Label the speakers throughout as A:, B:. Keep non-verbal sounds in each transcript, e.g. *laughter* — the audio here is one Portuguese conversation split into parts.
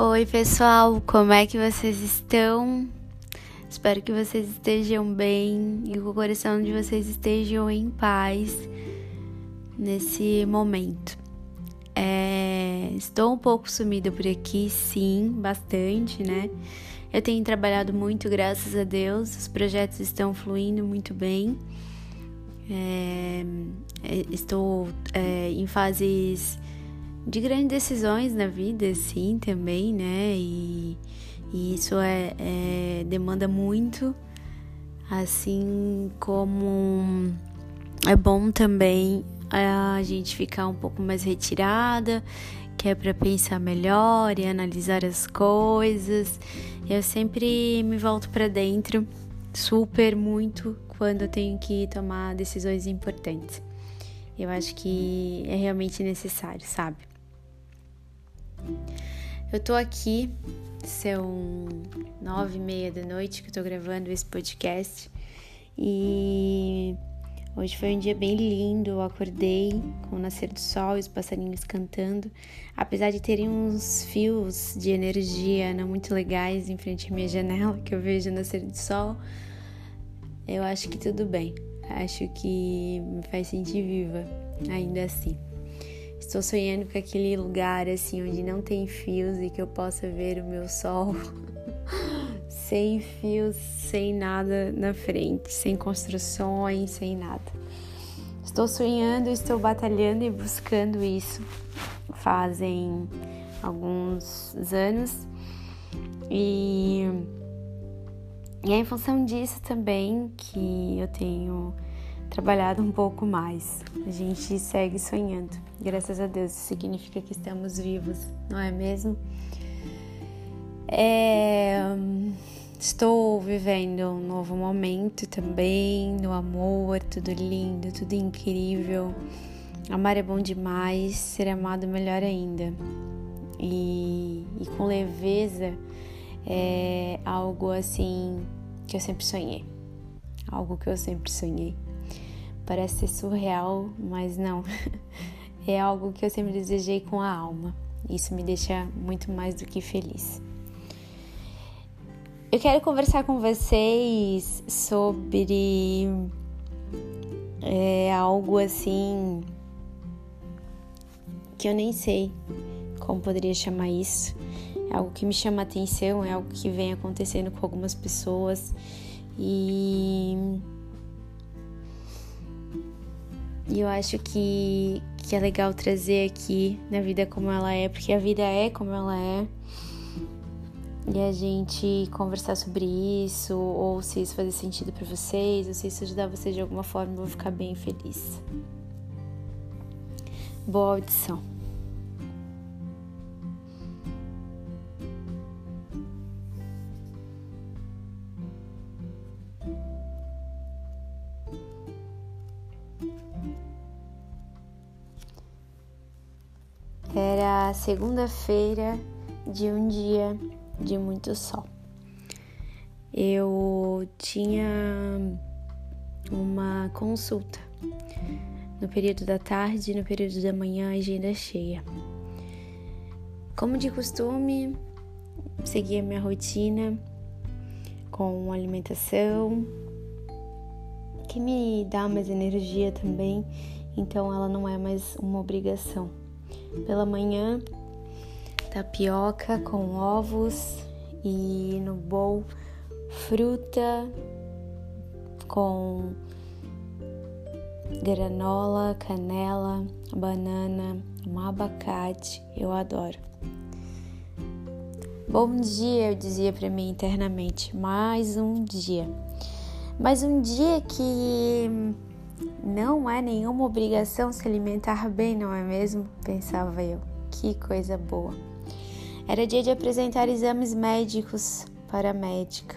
A: Oi, pessoal, como é que vocês estão? Espero que vocês estejam bem e que o coração de vocês estejam em paz nesse momento. É, estou um pouco sumida por aqui, sim, bastante, né? Eu tenho trabalhado muito, graças a Deus, os projetos estão fluindo muito bem. É, é estou é, em fases de grandes decisões na vida, sim, também, né? E, e isso é, é, demanda muito, assim como é bom também a gente ficar um pouco mais retirada, que é para pensar melhor e analisar as coisas. Eu sempre me volto para dentro, super muito, quando eu tenho que tomar decisões importantes. Eu acho que é realmente necessário, sabe? Eu tô aqui, são nove e meia da noite que eu tô gravando esse podcast e hoje foi um dia bem lindo. Eu acordei com o nascer do sol e os passarinhos cantando, apesar de terem uns fios de energia não muito legais em frente à minha janela que eu vejo o nascer do sol. Eu acho que tudo bem, acho que me faz sentir viva ainda assim. Estou sonhando com aquele lugar assim onde não tem fios e que eu possa ver o meu sol. *laughs* Sem fios, sem nada na frente, sem construções, sem nada. Estou sonhando, estou batalhando e buscando isso. Fazem alguns anos. E, e é em função disso também que eu tenho trabalhado um pouco mais. A gente segue sonhando. Graças a Deus, isso significa que estamos vivos, não é mesmo? É... Estou vivendo um novo momento também, no amor, tudo lindo, tudo incrível. Amar é bom demais, ser amado melhor ainda. E, e com leveza é algo assim que eu sempre sonhei. Algo que eu sempre sonhei. Parece ser surreal, mas não. *laughs* É algo que eu sempre desejei com a alma. Isso me deixa muito mais do que feliz. Eu quero conversar com vocês sobre é, algo assim que eu nem sei como poderia chamar isso. É algo que me chama atenção, é algo que vem acontecendo com algumas pessoas e E eu acho que, que é legal trazer aqui na vida como ela é, porque a vida é como ela é. E a gente conversar sobre isso, ou se isso fazer sentido para vocês, ou se isso ajudar vocês de alguma forma, eu vou ficar bem feliz. Boa audição. Segunda-feira de um dia de muito sol. Eu tinha uma consulta no período da tarde e no período da manhã, agenda cheia. Como de costume, segui a minha rotina com alimentação, que me dá mais energia também, então ela não é mais uma obrigação. Pela manhã, tapioca com ovos e no bowl fruta com granola, canela, banana, um abacate. Eu adoro. Bom dia, eu dizia para mim internamente. Mais um dia. Mais um dia que não é nenhuma obrigação se alimentar bem, não é mesmo? Pensava eu. Que coisa boa. Era dia de apresentar exames médicos para a médica.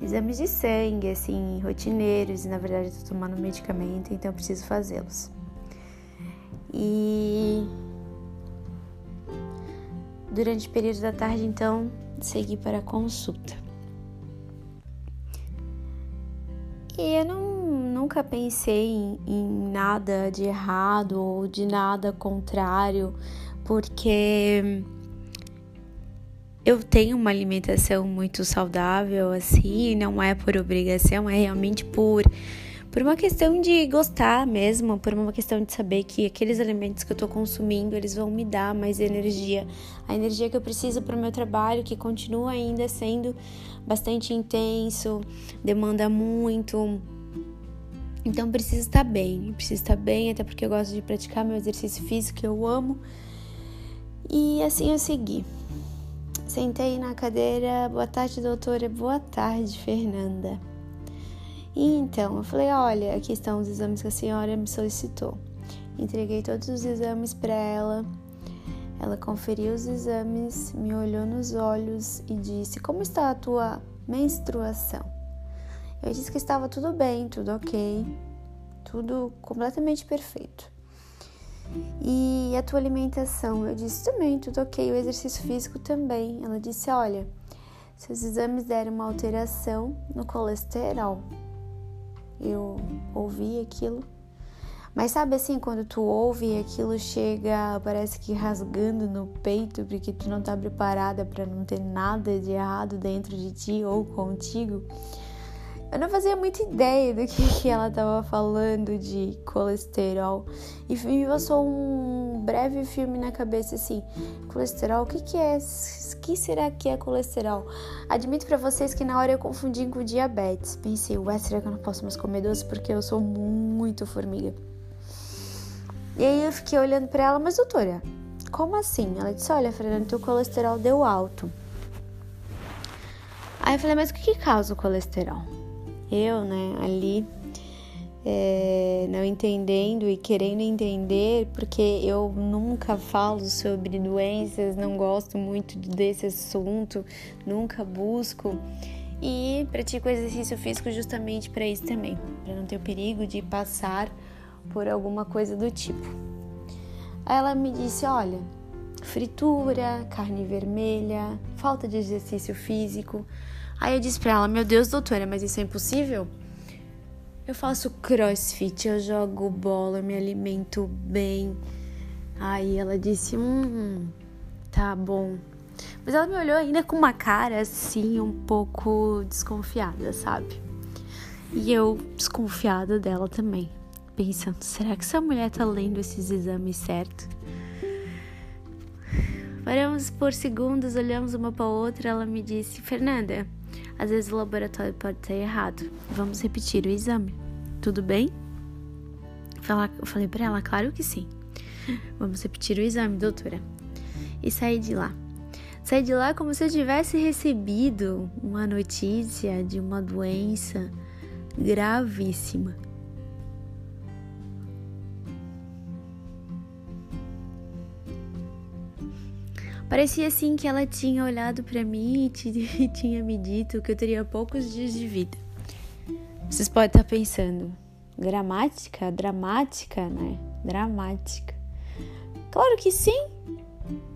A: Exames de sangue, assim, rotineiros, e na verdade tô tomando medicamento, então preciso fazê-los. E durante o período da tarde, então, segui para a consulta. E eu não nunca pensei em, em nada de errado ou de nada contrário, porque eu tenho uma alimentação muito saudável, assim, não é por obrigação, é realmente por por uma questão de gostar mesmo, por uma questão de saber que aqueles alimentos que eu tô consumindo, eles vão me dar mais energia, a energia que eu preciso para o meu trabalho, que continua ainda sendo bastante intenso, demanda muito. Então preciso estar bem, preciso estar bem, até porque eu gosto de praticar meu exercício físico que eu amo. E assim eu segui. Sentei na cadeira, boa tarde, doutora, boa tarde, Fernanda. E então eu falei: olha, aqui estão os exames que a senhora me solicitou. Entreguei todos os exames para ela. Ela conferiu os exames, me olhou nos olhos e disse: Como está a tua menstruação? Eu disse que estava tudo bem, tudo ok, tudo completamente perfeito. E a tua alimentação? Eu disse também, tudo ok. O exercício físico também. Ela disse: Olha, seus exames deram uma alteração no colesterol eu ouvi aquilo. Mas sabe assim, quando tu ouve e aquilo chega, parece que rasgando no peito, porque tu não tá preparada para não ter nada de errado dentro de ti ou contigo. Eu não fazia muita ideia do que, que ela estava falando de colesterol. E me passou um breve filme na cabeça assim: colesterol, o que, que é? O que será que é colesterol? Admito para vocês que na hora eu confundi com diabetes. Pensei, ué, será que eu não posso mais comer doce? Porque eu sou muito formiga. E aí eu fiquei olhando para ela, mas doutora, como assim? Ela disse: Olha, Fernanda, teu colesterol deu alto. Aí eu falei, mas o que causa o colesterol? Eu, né, ali é, não entendendo e querendo entender, porque eu nunca falo sobre doenças, não gosto muito desse assunto, nunca busco e pratico exercício físico justamente para isso também, para não ter o perigo de passar por alguma coisa do tipo. Aí ela me disse: olha, fritura, carne vermelha, falta de exercício físico. Aí eu disse pra ela: Meu Deus, doutora, mas isso é impossível? Eu faço crossfit, eu jogo bola, me alimento bem. Aí ela disse: Hum, tá bom. Mas ela me olhou ainda com uma cara assim, um pouco desconfiada, sabe? E eu desconfiada dela também, pensando: será que essa mulher tá lendo esses exames certo? Paramos por segundos, olhamos uma para outra. Ela me disse: Fernanda, às vezes o laboratório pode estar errado. Vamos repetir o exame. Tudo bem? Eu falei para ela, claro que sim. *laughs* Vamos repetir o exame, doutora. E saí de lá. Saí de lá como se eu tivesse recebido uma notícia de uma doença gravíssima. Parecia assim que ela tinha olhado para mim *laughs* e tinha me dito que eu teria poucos dias de vida. Vocês podem estar pensando, gramática, dramática, né? Dramática. Claro que sim.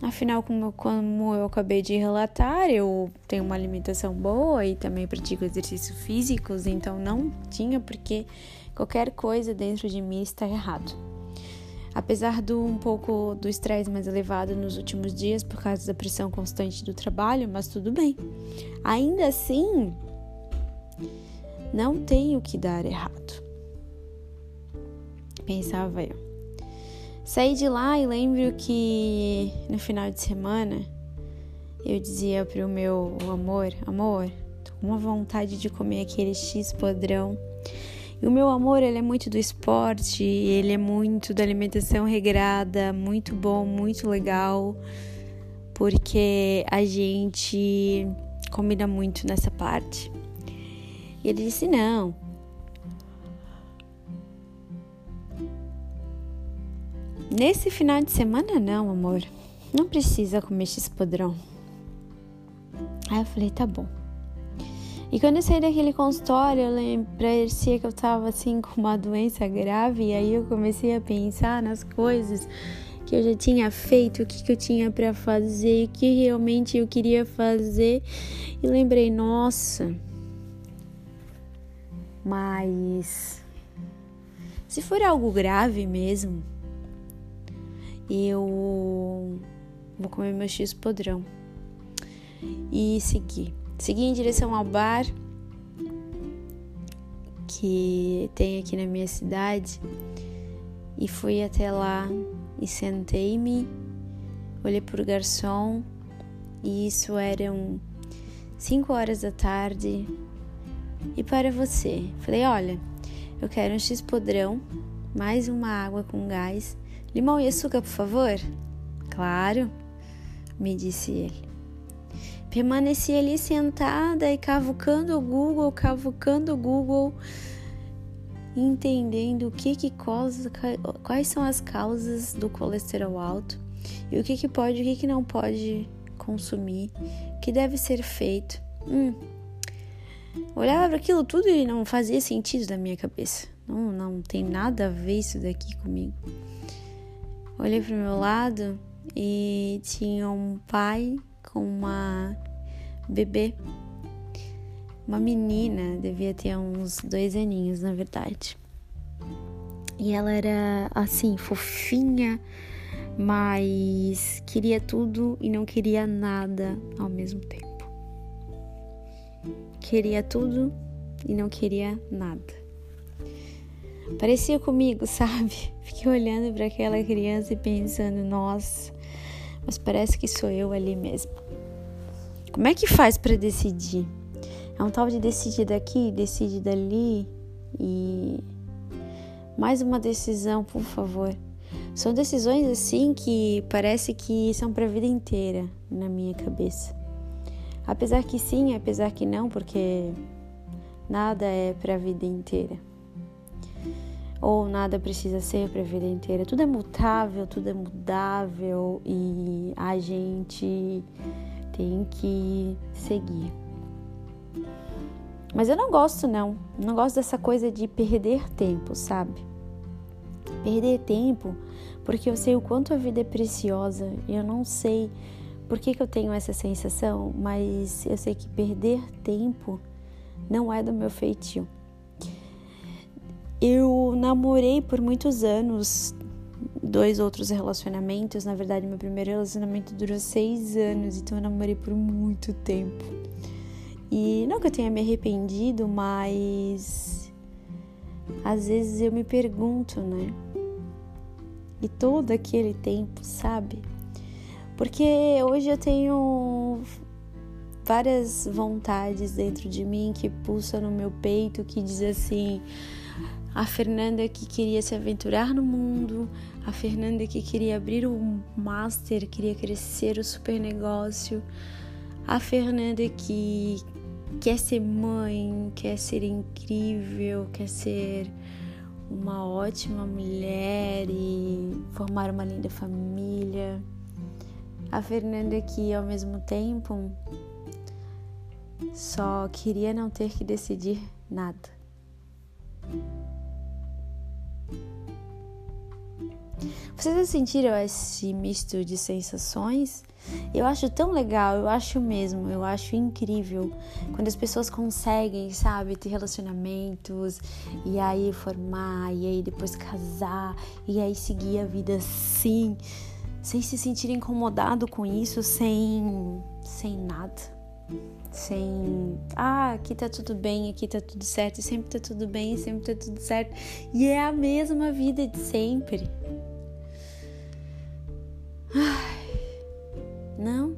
A: Afinal, como, como eu acabei de relatar, eu tenho uma alimentação boa e também pratico exercícios físicos, então não tinha porque qualquer coisa dentro de mim está errado. Apesar do um pouco do estresse mais elevado nos últimos dias por causa da pressão constante do trabalho, mas tudo bem. Ainda assim, não tem o que dar errado. Pensava eu. Saí de lá e lembro que no final de semana eu dizia pro meu amor, amor, tô com uma vontade de comer aquele X podrão e o meu amor, ele é muito do esporte, ele é muito da alimentação regrada, muito bom, muito legal, porque a gente combina muito nessa parte. E ele disse: não. Nesse final de semana, não, amor. Não precisa comer esse podrão. Aí eu falei: tá bom. E quando eu saí daquele consultório, eu lembrei que eu tava assim com uma doença grave, e aí eu comecei a pensar nas coisas que eu já tinha feito, o que, que eu tinha para fazer, o que realmente eu queria fazer, e lembrei, nossa, mas se for algo grave mesmo, eu vou comer meu X podrão. e segui. Segui em direção ao bar que tem aqui na minha cidade e fui até lá e sentei-me, olhei para o garçom e isso eram 5 horas da tarde. E para você, falei: olha, eu quero um X podrão, mais uma água com gás, limão e açúcar, por favor. Claro, me disse ele. Permaneci ali sentada e cavucando o Google, cavucando o Google, entendendo o que que causa, quais são as causas do colesterol alto e o que que pode o que que não pode consumir, o que deve ser feito. Hum. Olhava para aquilo tudo e não fazia sentido na minha cabeça. Não, não tem nada a ver isso daqui comigo. Olhei para o meu lado e tinha um pai com uma bebê. Uma menina, devia ter uns dois aninhos, na verdade. E ela era assim, fofinha, mas queria tudo e não queria nada ao mesmo tempo. Queria tudo e não queria nada. Parecia comigo, *laughs* sabe? Fiquei olhando para aquela criança e pensando, nossa, mas parece que sou eu ali mesmo. Como é que faz para decidir? É um tal de decidir daqui, decidir dali e mais uma decisão, por favor. São decisões assim que parece que são para a vida inteira na minha cabeça. Apesar que sim, apesar que não, porque nada é para a vida inteira. Ou nada precisa ser para a vida inteira. Tudo é mutável, tudo é mudável e a gente tem que seguir. Mas eu não gosto não, não gosto dessa coisa de perder tempo, sabe? Perder tempo porque eu sei o quanto a vida é preciosa e eu não sei por que, que eu tenho essa sensação, mas eu sei que perder tempo não é do meu feitio. Eu namorei por muitos anos dois outros relacionamentos. Na verdade, meu primeiro relacionamento durou seis anos, então eu namorei por muito tempo. E não que eu tenha me arrependido, mas às vezes eu me pergunto, né? E todo aquele tempo, sabe? Porque hoje eu tenho várias vontades dentro de mim que pulsam no meu peito, que diz assim: a Fernanda que queria se aventurar no mundo, a Fernanda que queria abrir o master, queria crescer o super negócio, a Fernanda que quer ser mãe, quer ser incrível, quer ser uma ótima mulher e formar uma linda família. A Fernanda que ao mesmo tempo só queria não ter que decidir nada. Vocês já sentiram esse misto de sensações? Eu acho tão legal, eu acho mesmo, eu acho incrível quando as pessoas conseguem, sabe, ter relacionamentos e aí formar, e aí depois casar, e aí seguir a vida assim, sem se sentir incomodado com isso, sem, sem nada sem ah, aqui tá tudo bem, aqui tá tudo certo, sempre tá tudo bem, sempre tá tudo certo. E é a mesma vida de sempre. Ai, não,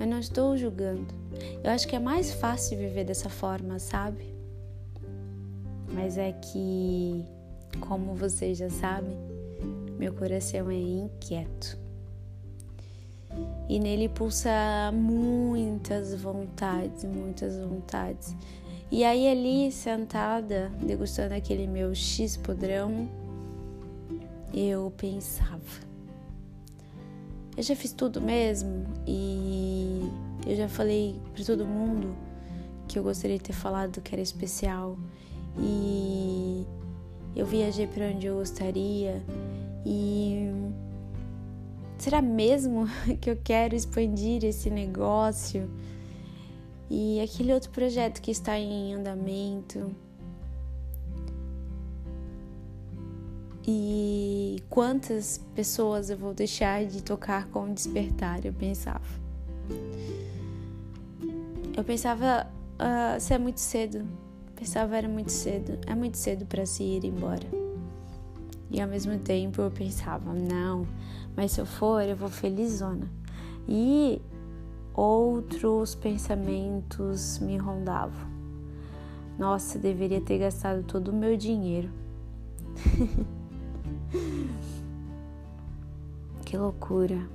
A: eu não estou julgando. Eu acho que é mais fácil viver dessa forma, sabe? Mas é que, como vocês já sabem, meu coração é inquieto e nele pulsa muitas vontades, muitas vontades. E aí ali sentada, degustando aquele meu X podrão, eu pensava. Eu já fiz tudo mesmo e eu já falei para todo mundo que eu gostaria de ter falado que era especial e eu viajei para onde eu gostaria e será mesmo *laughs* que eu quero expandir esse negócio? E aquele outro projeto que está em andamento. E quantas pessoas eu vou deixar de tocar com o despertar? Eu pensava. eu pensava, uh, se é muito cedo. Pensava era muito cedo. É muito cedo para se ir embora. E ao mesmo tempo eu pensava, não, mas se eu for, eu vou felizona. E outros pensamentos me rondavam. Nossa, deveria ter gastado todo o meu dinheiro. *laughs* que loucura.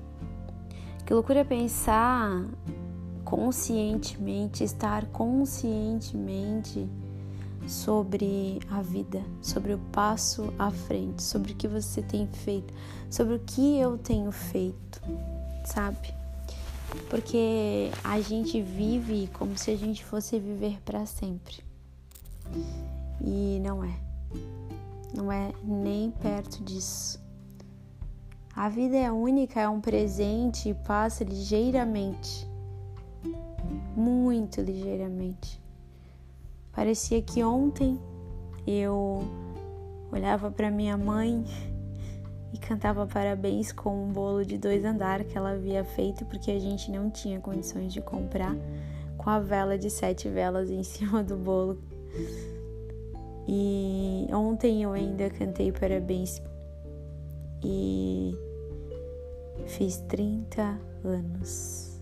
A: Que loucura pensar conscientemente, estar conscientemente sobre a vida, sobre o passo à frente, sobre o que você tem feito, sobre o que eu tenho feito, sabe? Porque a gente vive como se a gente fosse viver para sempre. E não é. Não é nem perto disso. A vida é única, é um presente e passa ligeiramente. Muito ligeiramente. Parecia que ontem eu olhava para minha mãe e cantava parabéns com um bolo de dois andares que ela havia feito porque a gente não tinha condições de comprar com a vela de sete velas em *laughs* cima do bolo. E ontem eu ainda cantei parabéns e fiz 30 anos.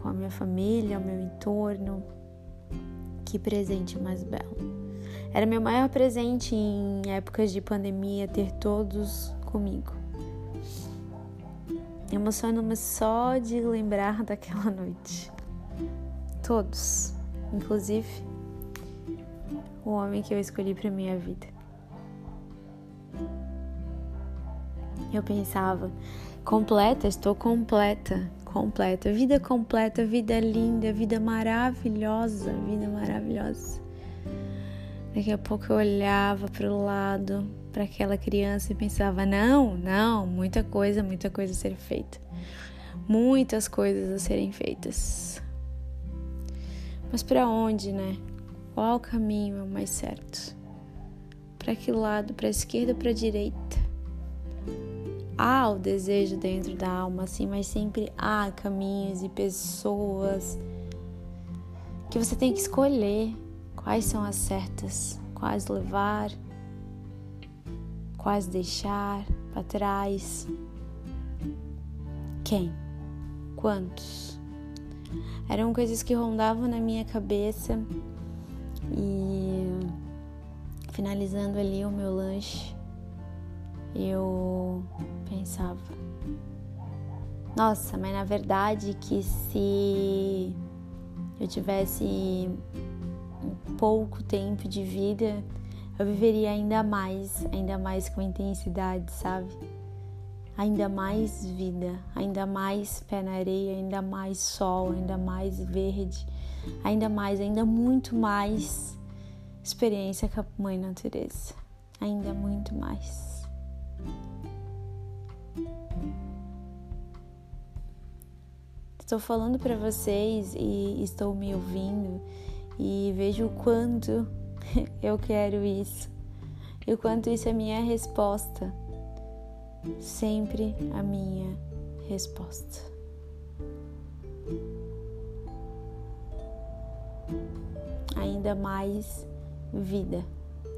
A: com a minha família, o meu entorno. Que presente mais belo. Era meu maior presente em épocas de pandemia ter todos comigo. Emociono-me só de lembrar *laughs* daquela noite. Todos, inclusive o homem que eu escolhi para minha vida. Eu pensava, completa, estou completa completa, vida completa, vida linda, vida maravilhosa, vida maravilhosa. Daqui a pouco eu olhava para o lado, para aquela criança e pensava: não, não, muita coisa, muita coisa a ser feita. Muitas coisas a serem feitas. Mas para onde, né? Qual caminho é o mais certo? Para que lado? Para a esquerda ou para a direita? há o desejo dentro da alma, assim, mas sempre há caminhos e pessoas que você tem que escolher quais são as certas, quais levar, quais deixar para trás. Quem? Quantos? Eram coisas que rondavam na minha cabeça e finalizando ali o meu lanche, eu pensava. Nossa, mas na verdade que se eu tivesse um pouco tempo de vida, eu viveria ainda mais, ainda mais com intensidade, sabe? Ainda mais vida, ainda mais pé na areia, ainda mais sol, ainda mais verde, ainda mais, ainda muito mais experiência com a mãe natureza, ainda muito mais. Estou falando para vocês e estou me ouvindo e vejo o quanto *laughs* eu quero isso e o quanto isso é minha resposta. Sempre a minha resposta. Ainda mais vida,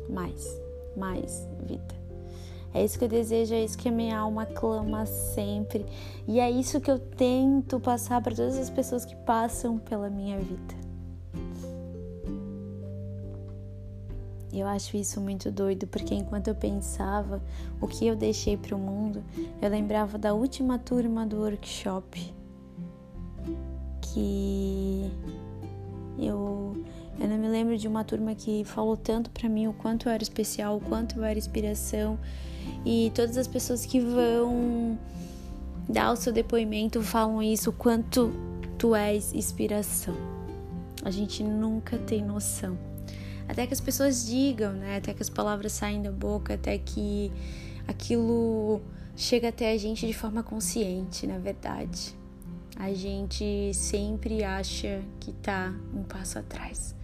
A: mais, mais vida. É isso que eu desejo, é isso que a minha alma clama sempre. E é isso que eu tento passar para todas as pessoas que passam pela minha vida. Eu acho isso muito doido, porque enquanto eu pensava o que eu deixei para o mundo, eu lembrava da última turma do workshop que eu eu não me lembro de uma turma que falou tanto para mim o quanto eu era especial, o quanto eu era inspiração e todas as pessoas que vão dar o seu depoimento falam isso, o quanto tu és inspiração. A gente nunca tem noção. Até que as pessoas digam, né? Até que as palavras saem da boca, até que aquilo chega até a gente de forma consciente, na verdade. A gente sempre acha que tá um passo atrás.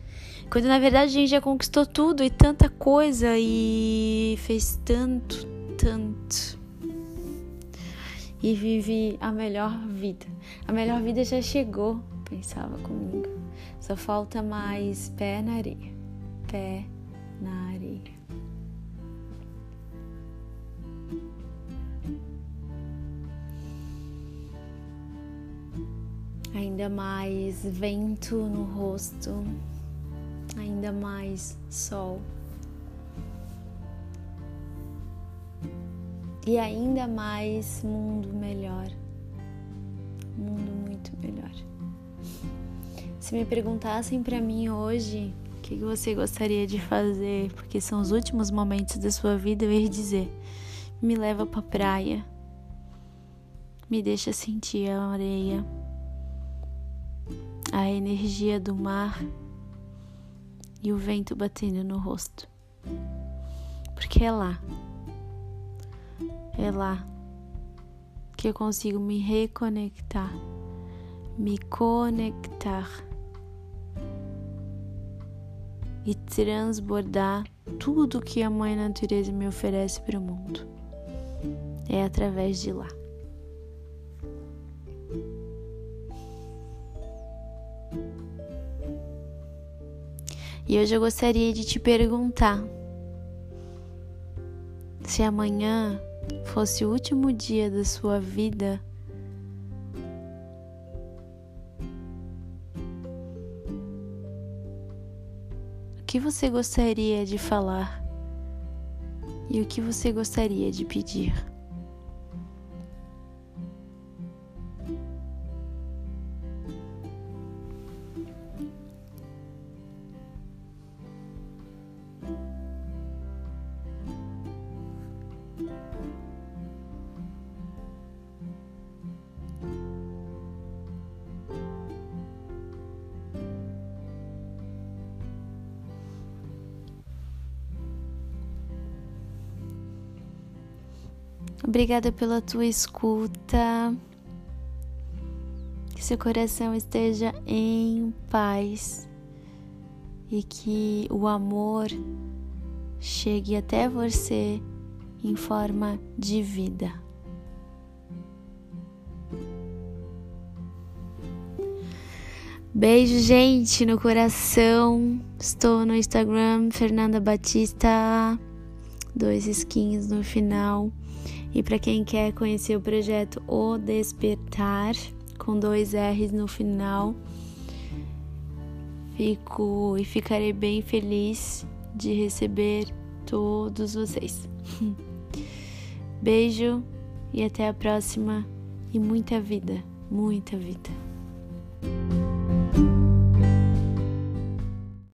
A: Quando na verdade a gente já conquistou tudo e tanta coisa e fez tanto, tanto. e vive a melhor vida. A melhor vida já chegou, pensava comigo. Só falta mais pé na areia. Pé na areia. Ainda mais vento no rosto, ainda mais sol. e ainda mais mundo melhor. Mundo muito melhor. Se me perguntassem para mim hoje que você gostaria de fazer, porque são os últimos momentos da sua vida, eu ia dizer: me leva pra praia, me deixa sentir a areia, a energia do mar e o vento batendo no rosto. Porque é lá é lá que eu consigo me reconectar, me conectar e transbordar tudo que a Mãe Natureza me oferece para o mundo. É através de lá. E hoje eu gostaria de te perguntar se amanhã fosse o último dia da sua vida, que você gostaria de falar e o que você gostaria de pedir? Obrigada pela tua escuta. Que seu coração esteja em paz e que o amor chegue até você em forma de vida. Beijo, gente, no coração. Estou no Instagram, Fernanda Batista, dois skins no final. E para quem quer conhecer o projeto O Despertar, com dois R's no final, fico e ficarei bem feliz de receber todos vocês. *laughs* Beijo e até a próxima e muita vida, muita vida.